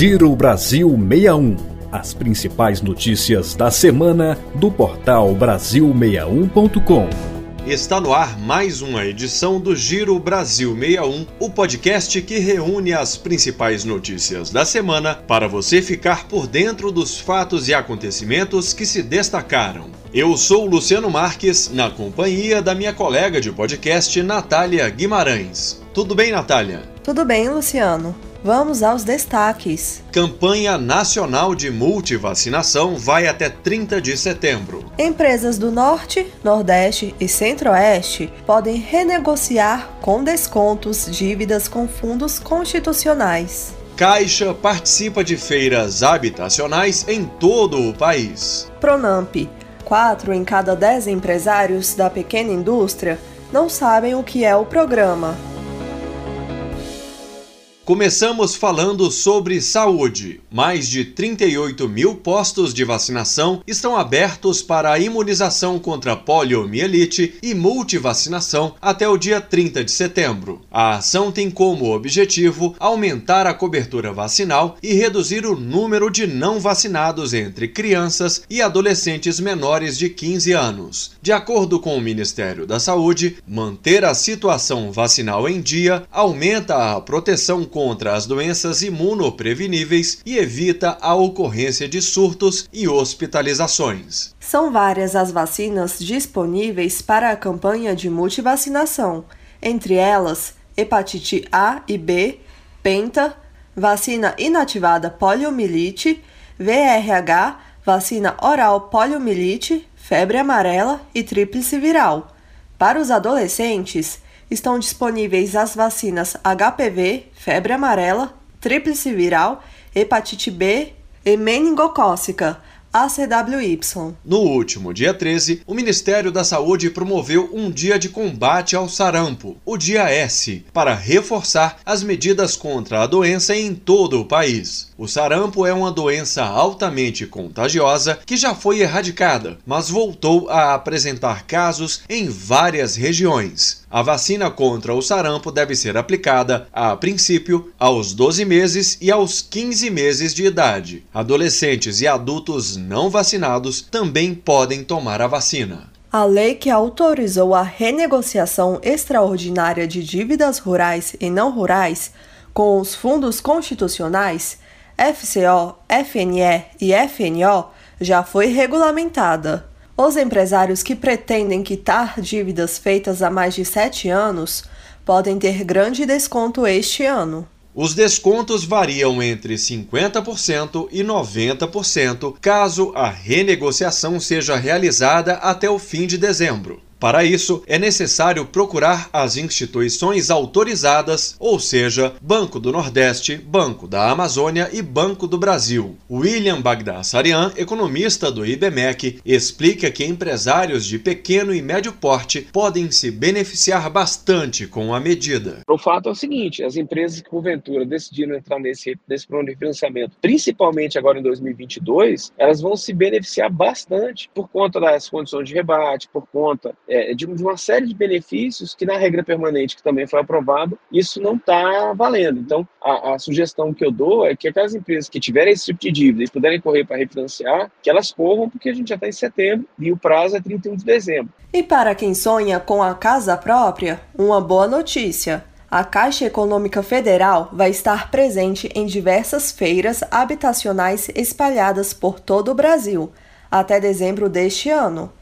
Giro Brasil 61. As principais notícias da semana do portal Brasil61.com. Está no ar mais uma edição do Giro Brasil 61, o podcast que reúne as principais notícias da semana para você ficar por dentro dos fatos e acontecimentos que se destacaram. Eu sou Luciano Marques, na companhia da minha colega de podcast, Natália Guimarães. Tudo bem, Natália? Tudo bem, Luciano. Vamos aos destaques. Campanha Nacional de Multivacinação vai até 30 de setembro. Empresas do Norte, Nordeste e Centro-Oeste podem renegociar com descontos dívidas com fundos constitucionais. Caixa participa de feiras habitacionais em todo o país. Pronamp. Quatro em cada dez empresários da pequena indústria não sabem o que é o programa. Começamos falando sobre saúde. Mais de 38 mil postos de vacinação estão abertos para a imunização contra poliomielite e multivacinação até o dia 30 de setembro. A ação tem como objetivo aumentar a cobertura vacinal e reduzir o número de não vacinados entre crianças e adolescentes menores de 15 anos. De acordo com o Ministério da Saúde, manter a situação vacinal em dia aumenta a proteção contra as doenças imunopreveníveis e evita a ocorrência de surtos e hospitalizações. São várias as vacinas disponíveis para a campanha de multivacinação, entre elas hepatite A e B, penta, vacina inativada poliomielite, VRH, vacina oral poliomielite, febre amarela e tríplice viral. Para os adolescentes, estão disponíveis as vacinas HPV, febre amarela, tríplice viral, hepatite B e meningocócica, ACWY. No último dia 13, o Ministério da Saúde promoveu um dia de combate ao sarampo, o Dia S, para reforçar as medidas contra a doença em todo o país. O sarampo é uma doença altamente contagiosa que já foi erradicada, mas voltou a apresentar casos em várias regiões. A vacina contra o sarampo deve ser aplicada, a princípio, aos 12 meses e aos 15 meses de idade. Adolescentes e adultos não vacinados também podem tomar a vacina. A lei que autorizou a renegociação extraordinária de dívidas rurais e não rurais com os fundos constitucionais FCO, FNE e FNO já foi regulamentada. Os empresários que pretendem quitar dívidas feitas há mais de sete anos podem ter grande desconto este ano. Os descontos variam entre 50% e 90% caso a renegociação seja realizada até o fim de dezembro. Para isso, é necessário procurar as instituições autorizadas, ou seja, Banco do Nordeste, Banco da Amazônia e Banco do Brasil. William Bagdasarian, economista do IBMEC, explica que empresários de pequeno e médio porte podem se beneficiar bastante com a medida. O fato é o seguinte: as empresas que porventura decidiram entrar nesse, nesse de financiamento, principalmente agora em 2022, elas vão se beneficiar bastante por conta das condições de rebate, por conta é, de, uma série de benefícios que na regra permanente, que também foi aprovado, isso não está valendo. Então, a, a, sugestão que eu dou é que aquelas empresas que tiverem esse tipo de dívida e puderem correr para refinanciar, que elas corram, porque a gente já está em setembro e o prazo é 31 de dezembro. E para quem sonha com a casa própria, uma boa notícia. A Caixa Econômica Federal vai estar presente em diversas feiras habitacionais espalhadas por todo o Brasil, até dezembro deste ano.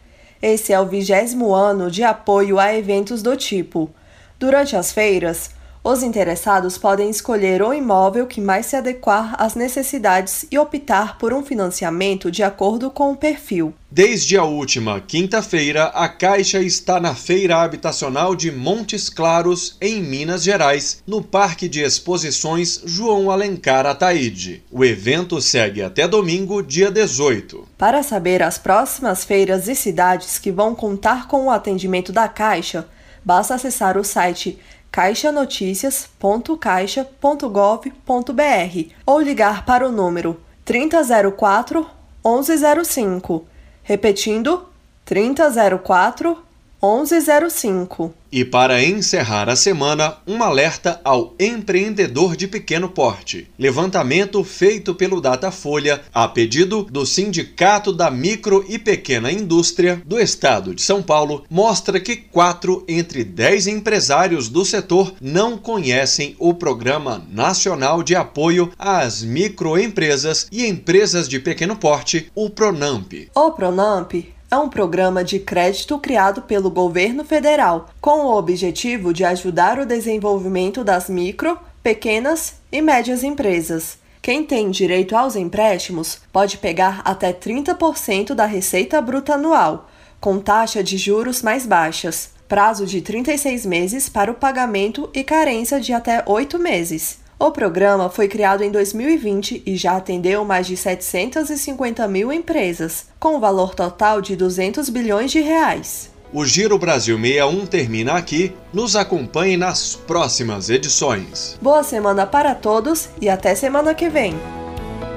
Esse é o vigésimo ano de apoio a eventos do tipo. Durante as feiras, os interessados podem escolher o imóvel que mais se adequar às necessidades e optar por um financiamento de acordo com o perfil. Desde a última quinta-feira, a Caixa está na Feira Habitacional de Montes Claros, em Minas Gerais, no Parque de Exposições João Alencar Ataíde. O evento segue até domingo, dia 18. Para saber as próximas feiras e cidades que vão contar com o atendimento da Caixa, basta acessar o site caixanoticias.caixa.gov.br ou ligar para o número 3004 1105 Repetindo, 3004 1105. E para encerrar a semana, um alerta ao empreendedor de pequeno porte. Levantamento feito pelo Datafolha a pedido do Sindicato da Micro e Pequena Indústria do Estado de São Paulo mostra que quatro entre dez empresários do setor não conhecem o Programa Nacional de Apoio às Microempresas e Empresas de Pequeno Porte, o PRONAMP. O PRONAMP é um programa de crédito criado pelo governo federal com o objetivo de ajudar o desenvolvimento das micro, pequenas e médias empresas. Quem tem direito aos empréstimos pode pegar até 30% da receita bruta anual, com taxa de juros mais baixas, prazo de 36 meses para o pagamento e carência de até 8 meses. O programa foi criado em 2020 e já atendeu mais de 750 mil empresas, com um valor total de 200 bilhões de reais. O Giro Brasil 61 termina aqui. Nos acompanhe nas próximas edições. Boa semana para todos e até semana que vem.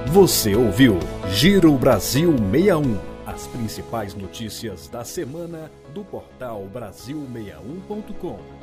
Você ouviu Giro Brasil 61. As principais notícias da semana do portal Brasil61.com.